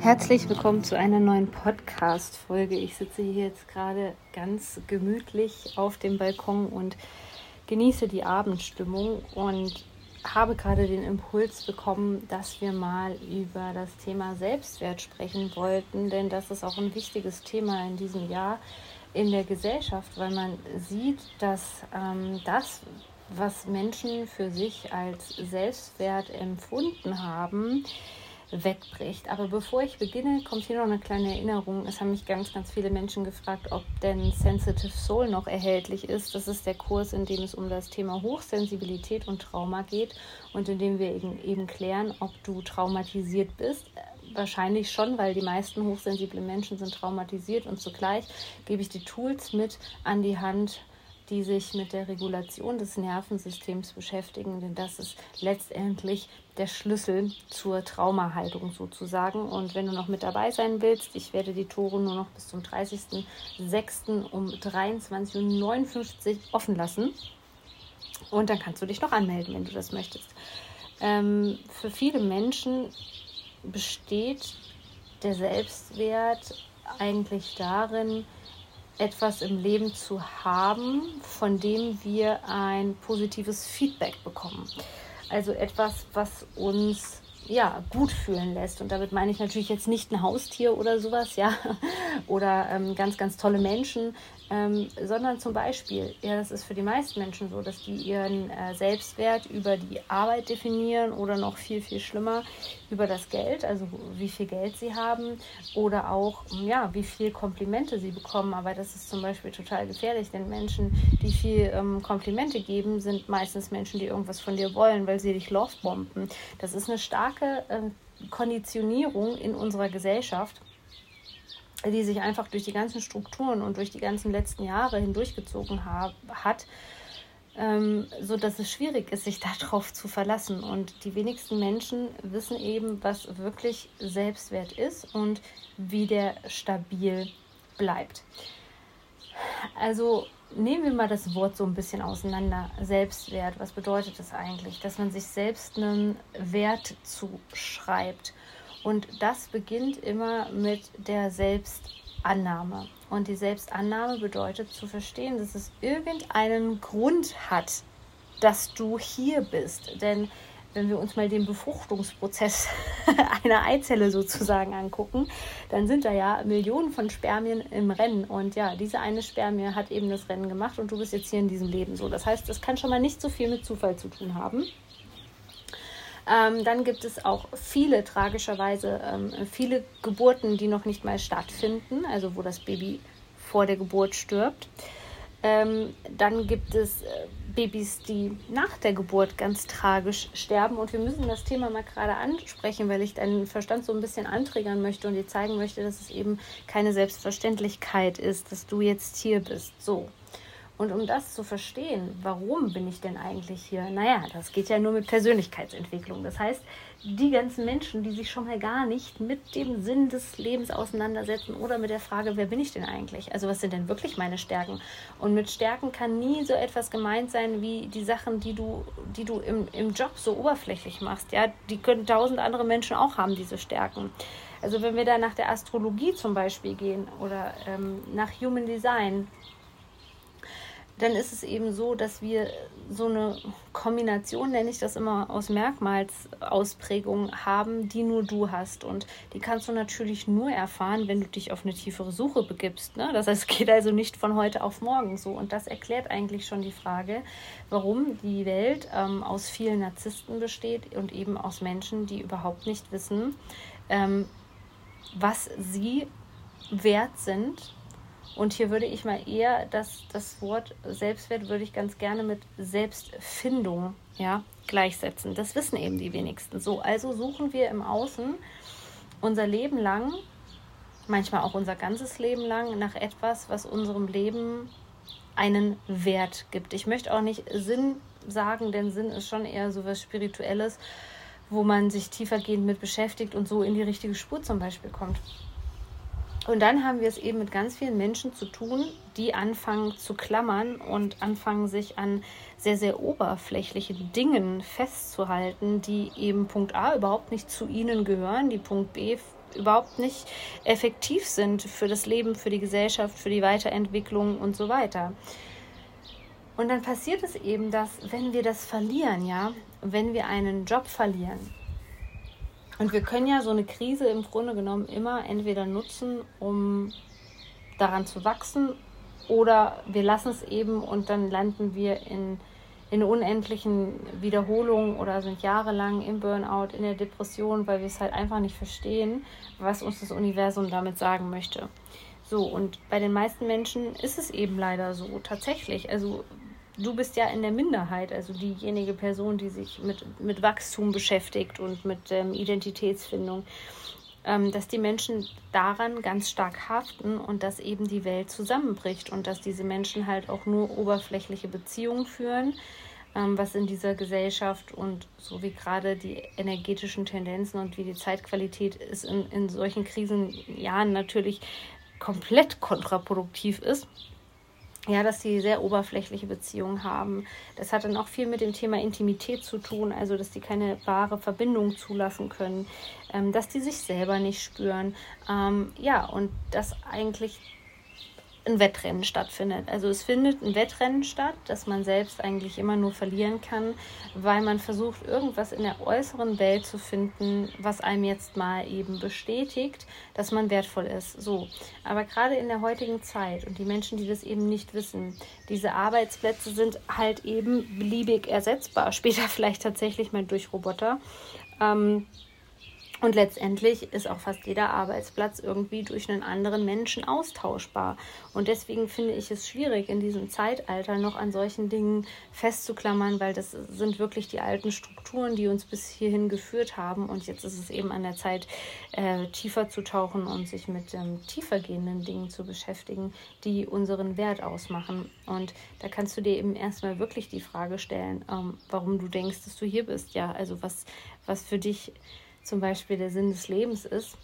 Herzlich willkommen zu einer neuen Podcast-Folge. Ich sitze hier jetzt gerade ganz gemütlich auf dem Balkon und genieße die Abendstimmung und habe gerade den Impuls bekommen, dass wir mal über das Thema Selbstwert sprechen wollten, denn das ist auch ein wichtiges Thema in diesem Jahr in der Gesellschaft, weil man sieht, dass ähm, das, was Menschen für sich als Selbstwert empfunden haben, wegbricht. Aber bevor ich beginne, kommt hier noch eine kleine Erinnerung. Es haben mich ganz, ganz viele Menschen gefragt, ob denn Sensitive Soul noch erhältlich ist. Das ist der Kurs, in dem es um das Thema Hochsensibilität und Trauma geht und in dem wir eben, eben klären, ob du traumatisiert bist. Wahrscheinlich schon, weil die meisten hochsensible Menschen sind traumatisiert und zugleich gebe ich die Tools mit an die Hand, die sich mit der Regulation des Nervensystems beschäftigen, denn das ist letztendlich der Schlüssel zur Traumahaltung sozusagen. Und wenn du noch mit dabei sein willst, ich werde die Tore nur noch bis zum 30.06. um 23.59 Uhr offen lassen. Und dann kannst du dich noch anmelden, wenn du das möchtest. Ähm, für viele Menschen besteht der Selbstwert eigentlich darin, etwas im Leben zu haben, von dem wir ein positives Feedback bekommen. Also etwas, was uns ja, gut fühlen lässt. Und damit meine ich natürlich jetzt nicht ein Haustier oder sowas, ja, oder ähm, ganz, ganz tolle Menschen, ähm, sondern zum Beispiel, ja, das ist für die meisten Menschen so, dass die ihren äh, Selbstwert über die Arbeit definieren oder noch viel, viel schlimmer über das Geld, also wie viel Geld sie haben oder auch, ja, wie viel Komplimente sie bekommen. Aber das ist zum Beispiel total gefährlich, denn Menschen, die viel ähm, Komplimente geben, sind meistens Menschen, die irgendwas von dir wollen, weil sie dich losbomben. Das ist eine starke äh, Konditionierung in unserer Gesellschaft die sich einfach durch die ganzen Strukturen und durch die ganzen letzten Jahre hindurchgezogen hat, ähm, so dass es schwierig ist, sich darauf zu verlassen. Und die wenigsten Menschen wissen eben, was wirklich Selbstwert ist und wie der stabil bleibt. Also nehmen wir mal das Wort so ein bisschen auseinander. Selbstwert, was bedeutet das eigentlich? Dass man sich selbst einen Wert zuschreibt. Und das beginnt immer mit der Selbstannahme. Und die Selbstannahme bedeutet zu verstehen, dass es irgendeinen Grund hat, dass du hier bist. Denn wenn wir uns mal den Befruchtungsprozess einer Eizelle sozusagen angucken, dann sind da ja Millionen von Spermien im Rennen. Und ja, diese eine Spermie hat eben das Rennen gemacht und du bist jetzt hier in diesem Leben so. Das heißt, das kann schon mal nicht so viel mit Zufall zu tun haben. Ähm, dann gibt es auch viele, tragischerweise, ähm, viele Geburten, die noch nicht mal stattfinden, also wo das Baby vor der Geburt stirbt. Ähm, dann gibt es äh, Babys, die nach der Geburt ganz tragisch sterben. Und wir müssen das Thema mal gerade ansprechen, weil ich deinen Verstand so ein bisschen anträgern möchte und dir zeigen möchte, dass es eben keine Selbstverständlichkeit ist, dass du jetzt hier bist. So. Und um das zu verstehen, warum bin ich denn eigentlich hier? Naja, das geht ja nur mit Persönlichkeitsentwicklung. Das heißt, die ganzen Menschen, die sich schon mal gar nicht mit dem Sinn des Lebens auseinandersetzen oder mit der Frage, wer bin ich denn eigentlich? Also was sind denn wirklich meine Stärken? Und mit Stärken kann nie so etwas gemeint sein wie die Sachen, die du, die du im, im Job so oberflächlich machst. Ja, die können tausend andere Menschen auch haben, diese Stärken. Also wenn wir da nach der Astrologie zum Beispiel gehen oder ähm, nach Human Design, dann ist es eben so, dass wir so eine Kombination, nenne ich das immer, aus Merkmalsausprägungen haben, die nur du hast. Und die kannst du natürlich nur erfahren, wenn du dich auf eine tiefere Suche begibst. Ne? Das heißt, es geht also nicht von heute auf morgen so. Und das erklärt eigentlich schon die Frage, warum die Welt ähm, aus vielen Narzissten besteht und eben aus Menschen, die überhaupt nicht wissen, ähm, was sie wert sind und hier würde ich mal eher das, das Wort Selbstwert würde ich ganz gerne mit Selbstfindung ja, gleichsetzen. Das wissen eben die wenigsten. So, also suchen wir im Außen unser Leben lang manchmal auch unser ganzes Leben lang nach etwas, was unserem Leben einen Wert gibt. Ich möchte auch nicht Sinn sagen, denn Sinn ist schon eher so was Spirituelles, wo man sich tiefergehend mit beschäftigt und so in die richtige Spur zum Beispiel kommt. Und dann haben wir es eben mit ganz vielen Menschen zu tun, die anfangen zu klammern und anfangen sich an sehr, sehr oberflächlichen Dingen festzuhalten, die eben Punkt A überhaupt nicht zu ihnen gehören, die Punkt B überhaupt nicht effektiv sind für das Leben, für die Gesellschaft, für die Weiterentwicklung und so weiter. Und dann passiert es eben, dass wenn wir das verlieren, ja, wenn wir einen Job verlieren, und wir können ja so eine Krise im Grunde genommen immer entweder nutzen, um daran zu wachsen, oder wir lassen es eben und dann landen wir in, in unendlichen Wiederholungen oder sind jahrelang im Burnout, in der Depression, weil wir es halt einfach nicht verstehen, was uns das Universum damit sagen möchte. So, und bei den meisten Menschen ist es eben leider so, tatsächlich. Also du bist ja in der Minderheit, also diejenige Person, die sich mit, mit Wachstum beschäftigt und mit ähm, Identitätsfindung, ähm, dass die Menschen daran ganz stark haften und dass eben die Welt zusammenbricht und dass diese Menschen halt auch nur oberflächliche Beziehungen führen, ähm, was in dieser Gesellschaft und so wie gerade die energetischen Tendenzen und wie die Zeitqualität ist in, in solchen Krisenjahren natürlich komplett kontraproduktiv ist ja, dass sie sehr oberflächliche Beziehungen haben. Das hat dann auch viel mit dem Thema Intimität zu tun, also dass die keine wahre Verbindung zulassen können, ähm, dass die sich selber nicht spüren. Ähm, ja, und dass eigentlich ein Wettrennen stattfindet. Also es findet ein Wettrennen statt, das man selbst eigentlich immer nur verlieren kann, weil man versucht, irgendwas in der äußeren Welt zu finden, was einem jetzt mal eben bestätigt, dass man wertvoll ist. So. Aber gerade in der heutigen Zeit und die Menschen, die das eben nicht wissen, diese Arbeitsplätze sind halt eben beliebig ersetzbar, später vielleicht tatsächlich mal durch Roboter. Ähm, und letztendlich ist auch fast jeder Arbeitsplatz irgendwie durch einen anderen Menschen austauschbar. Und deswegen finde ich es schwierig, in diesem Zeitalter noch an solchen Dingen festzuklammern, weil das sind wirklich die alten Strukturen, die uns bis hierhin geführt haben. Und jetzt ist es eben an der Zeit, äh, tiefer zu tauchen und sich mit ähm, tiefergehenden Dingen zu beschäftigen, die unseren Wert ausmachen. Und da kannst du dir eben erstmal wirklich die Frage stellen, ähm, warum du denkst, dass du hier bist. Ja, also was, was für dich zum Beispiel der Sinn des Lebens ist,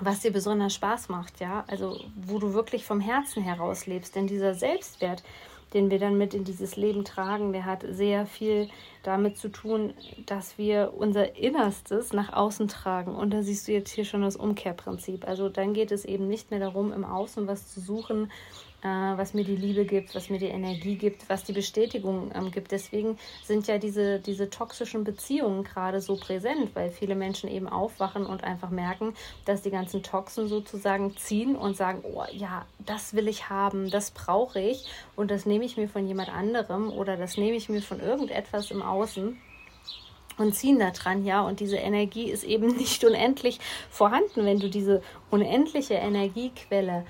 was dir besonders Spaß macht, ja, also wo du wirklich vom Herzen heraus lebst, denn dieser Selbstwert, den wir dann mit in dieses Leben tragen, der hat sehr viel damit zu tun, dass wir unser Innerstes nach außen tragen. Und da siehst du jetzt hier schon das Umkehrprinzip. Also dann geht es eben nicht mehr darum, im Außen was zu suchen, was mir die Liebe gibt, was mir die Energie gibt, was die Bestätigung ähm, gibt. Deswegen sind ja diese, diese toxischen Beziehungen gerade so präsent, weil viele Menschen eben aufwachen und einfach merken, dass die ganzen Toxen sozusagen ziehen und sagen, oh ja, das will ich haben, das brauche ich und das nehme ich mir von jemand anderem oder das nehme ich mir von irgendetwas im Außen und ziehen da dran, ja. Und diese Energie ist eben nicht unendlich vorhanden, wenn du diese unendliche Energiequelle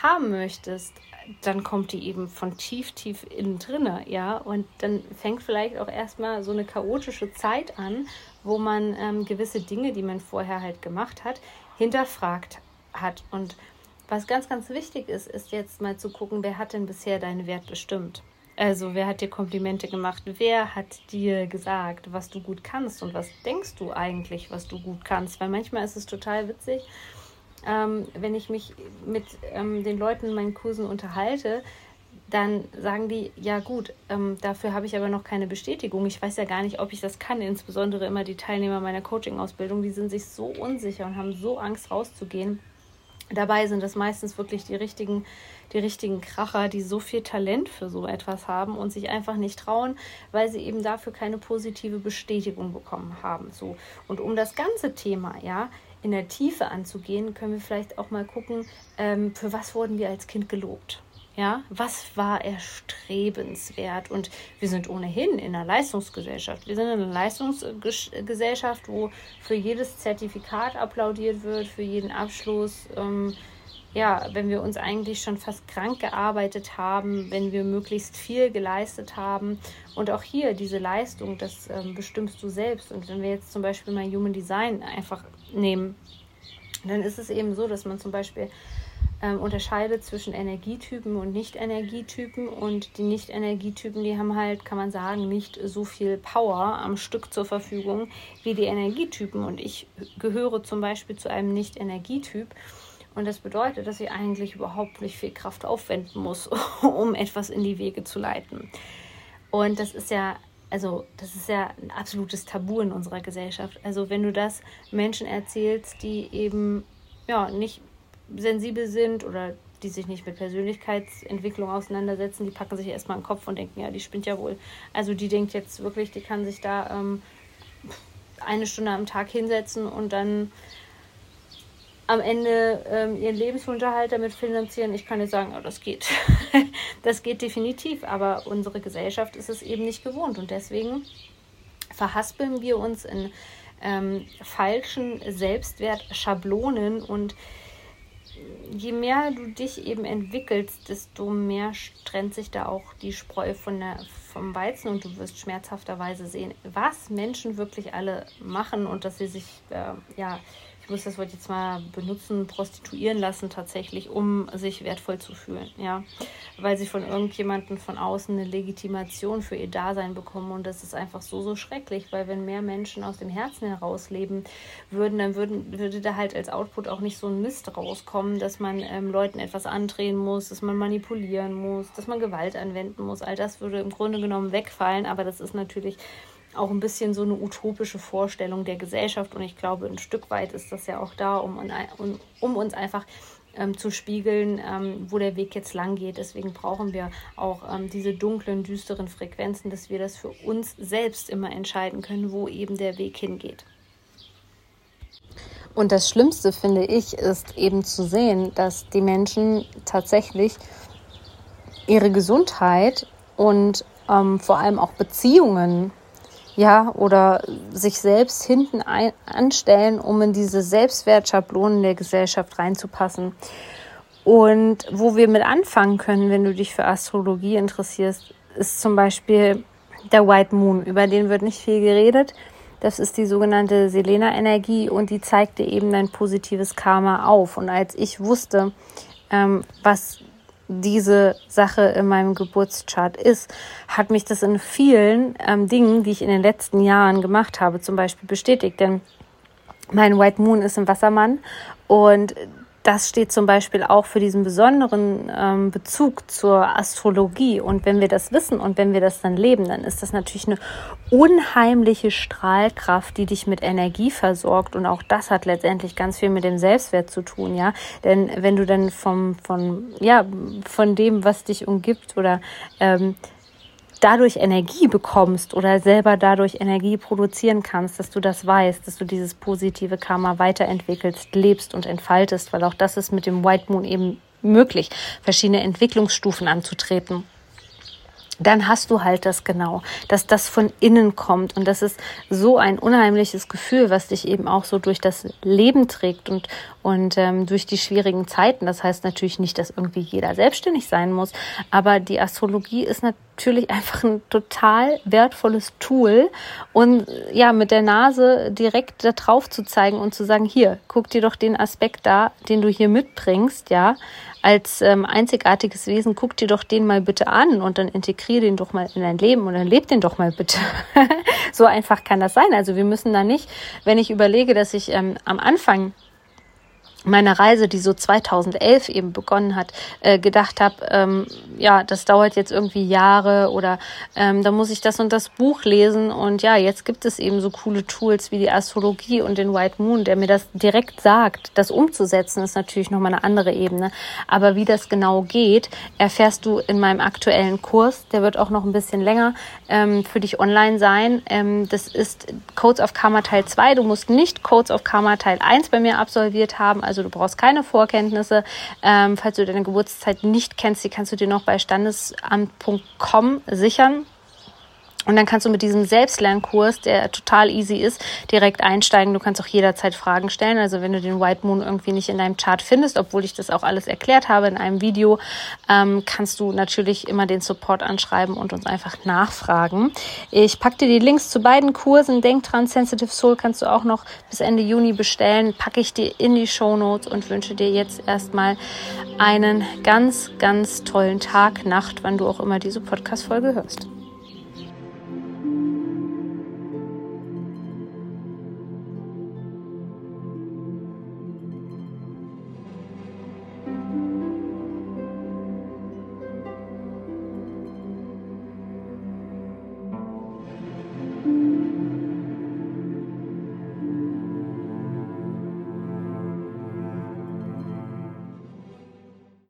haben möchtest, dann kommt die eben von tief, tief innen drinne, ja. Und dann fängt vielleicht auch erstmal so eine chaotische Zeit an, wo man ähm, gewisse Dinge, die man vorher halt gemacht hat, hinterfragt hat. Und was ganz, ganz wichtig ist, ist jetzt mal zu gucken, wer hat denn bisher deinen Wert bestimmt? Also, wer hat dir Komplimente gemacht? Wer hat dir gesagt, was du gut kannst und was denkst du eigentlich, was du gut kannst? Weil manchmal ist es total witzig, ähm, wenn ich mich mit ähm, den Leuten in meinen Kursen unterhalte, dann sagen die, ja gut, ähm, dafür habe ich aber noch keine Bestätigung. Ich weiß ja gar nicht, ob ich das kann. Insbesondere immer die Teilnehmer meiner Coaching-Ausbildung, die sind sich so unsicher und haben so Angst rauszugehen. Dabei sind das meistens wirklich die richtigen, die richtigen Kracher, die so viel Talent für so etwas haben und sich einfach nicht trauen, weil sie eben dafür keine positive Bestätigung bekommen haben. So. Und um das ganze Thema, ja, in der Tiefe anzugehen, können wir vielleicht auch mal gucken, ähm, für was wurden wir als Kind gelobt. Ja, was war erstrebenswert? Und wir sind ohnehin in einer Leistungsgesellschaft. Wir sind in einer Leistungsgesellschaft, wo für jedes Zertifikat applaudiert wird, für jeden Abschluss. Ähm, ja, wenn wir uns eigentlich schon fast krank gearbeitet haben, wenn wir möglichst viel geleistet haben. Und auch hier diese Leistung, das ähm, bestimmst du selbst. Und wenn wir jetzt zum Beispiel mal Human Design einfach nehmen, dann ist es eben so, dass man zum Beispiel ähm, unterscheidet zwischen Energietypen und Nicht-Energietypen. Und die Nicht-Energietypen, die haben halt, kann man sagen, nicht so viel Power am Stück zur Verfügung wie die Energietypen. Und ich gehöre zum Beispiel zu einem Nicht-Energietyp. Und das bedeutet, dass ich eigentlich überhaupt nicht viel Kraft aufwenden muss, um etwas in die Wege zu leiten. Und das ist ja, also das ist ja ein absolutes Tabu in unserer Gesellschaft. Also wenn du das Menschen erzählst, die eben ja nicht sensibel sind oder die sich nicht mit Persönlichkeitsentwicklung auseinandersetzen, die packen sich erstmal den Kopf und denken, ja, die spinnt ja wohl. Also die denkt jetzt wirklich, die kann sich da ähm, eine Stunde am Tag hinsetzen und dann am Ende ähm, ihren Lebensunterhalt damit finanzieren. Ich kann nicht sagen, oh, das geht. das geht definitiv, aber unsere Gesellschaft ist es eben nicht gewohnt und deswegen verhaspeln wir uns in ähm, falschen Selbstwertschablonen und je mehr du dich eben entwickelst, desto mehr trennt sich da auch die Spreu von der, vom Weizen und du wirst schmerzhafterweise sehen, was Menschen wirklich alle machen und dass sie sich äh, ja ich muss das Wort jetzt mal benutzen, prostituieren lassen tatsächlich, um sich wertvoll zu fühlen, ja, weil sie von irgendjemandem von außen eine Legitimation für ihr Dasein bekommen und das ist einfach so, so schrecklich, weil wenn mehr Menschen aus dem Herzen heraus leben würden, dann würden, würde da halt als Output auch nicht so ein Mist rauskommen, dass man ähm, Leuten etwas andrehen muss, dass man manipulieren muss, dass man Gewalt anwenden muss, all das würde im Grunde genommen wegfallen, aber das ist natürlich auch ein bisschen so eine utopische Vorstellung der Gesellschaft. Und ich glaube, ein Stück weit ist das ja auch da, um, um, um uns einfach ähm, zu spiegeln, ähm, wo der Weg jetzt lang geht. Deswegen brauchen wir auch ähm, diese dunklen, düsteren Frequenzen, dass wir das für uns selbst immer entscheiden können, wo eben der Weg hingeht. Und das Schlimmste, finde ich, ist eben zu sehen, dass die Menschen tatsächlich ihre Gesundheit und ähm, vor allem auch Beziehungen ja, oder sich selbst hinten ein, anstellen, um in diese Selbstwertschablonen der Gesellschaft reinzupassen. Und wo wir mit anfangen können, wenn du dich für Astrologie interessierst, ist zum Beispiel der White Moon. Über den wird nicht viel geredet. Das ist die sogenannte Selena-Energie und die zeigt dir eben dein positives Karma auf. Und als ich wusste, ähm, was diese Sache in meinem Geburtschart ist, hat mich das in vielen ähm, Dingen, die ich in den letzten Jahren gemacht habe, zum Beispiel bestätigt. Denn mein White Moon ist ein Wassermann und das steht zum Beispiel auch für diesen besonderen ähm, Bezug zur Astrologie. Und wenn wir das wissen und wenn wir das dann leben, dann ist das natürlich eine unheimliche Strahlkraft, die dich mit Energie versorgt. Und auch das hat letztendlich ganz viel mit dem Selbstwert zu tun, ja. Denn wenn du dann vom, von, ja, von dem, was dich umgibt oder ähm, dadurch Energie bekommst oder selber dadurch Energie produzieren kannst, dass du das weißt, dass du dieses positive Karma weiterentwickelst, lebst und entfaltest, weil auch das ist mit dem White Moon eben möglich, verschiedene Entwicklungsstufen anzutreten dann hast du halt das genau, dass das von innen kommt. Und das ist so ein unheimliches Gefühl, was dich eben auch so durch das Leben trägt und, und ähm, durch die schwierigen Zeiten. Das heißt natürlich nicht, dass irgendwie jeder selbstständig sein muss, aber die Astrologie ist natürlich einfach ein total wertvolles Tool und ja, mit der Nase direkt da drauf zu zeigen und zu sagen, hier, guck dir doch den Aspekt da, den du hier mitbringst, ja, als ähm, einzigartiges Wesen, guck dir doch den mal bitte an und dann integriere den doch mal in dein Leben und dann leb den doch mal bitte. so einfach kann das sein. Also wir müssen da nicht, wenn ich überlege, dass ich ähm, am Anfang meiner Reise, die so 2011 eben begonnen hat, äh, gedacht habe, ähm, ja, das dauert jetzt irgendwie Jahre oder ähm, da muss ich das und das Buch lesen und ja, jetzt gibt es eben so coole Tools wie die Astrologie und den White Moon, der mir das direkt sagt. Das umzusetzen ist natürlich nochmal eine andere Ebene, aber wie das genau geht, erfährst du in meinem aktuellen Kurs, der wird auch noch ein bisschen länger ähm, für dich online sein. Ähm, das ist Codes of Karma Teil 2. Du musst nicht Codes of Karma Teil 1 bei mir absolviert haben, also du brauchst keine Vorkenntnisse. Ähm, falls du deine Geburtszeit nicht kennst, die kannst du dir noch bei standesamt.com sichern. Und dann kannst du mit diesem Selbstlernkurs, der total easy ist, direkt einsteigen. Du kannst auch jederzeit Fragen stellen. Also wenn du den White Moon irgendwie nicht in deinem Chart findest, obwohl ich das auch alles erklärt habe in einem Video, ähm, kannst du natürlich immer den Support anschreiben und uns einfach nachfragen. Ich packe dir die Links zu beiden Kursen. Denk dran, Sensitive Soul kannst du auch noch bis Ende Juni bestellen. Packe ich dir in die Show Notes und wünsche dir jetzt erstmal einen ganz, ganz tollen Tag, Nacht, wann du auch immer diese Podcast-Folge hörst.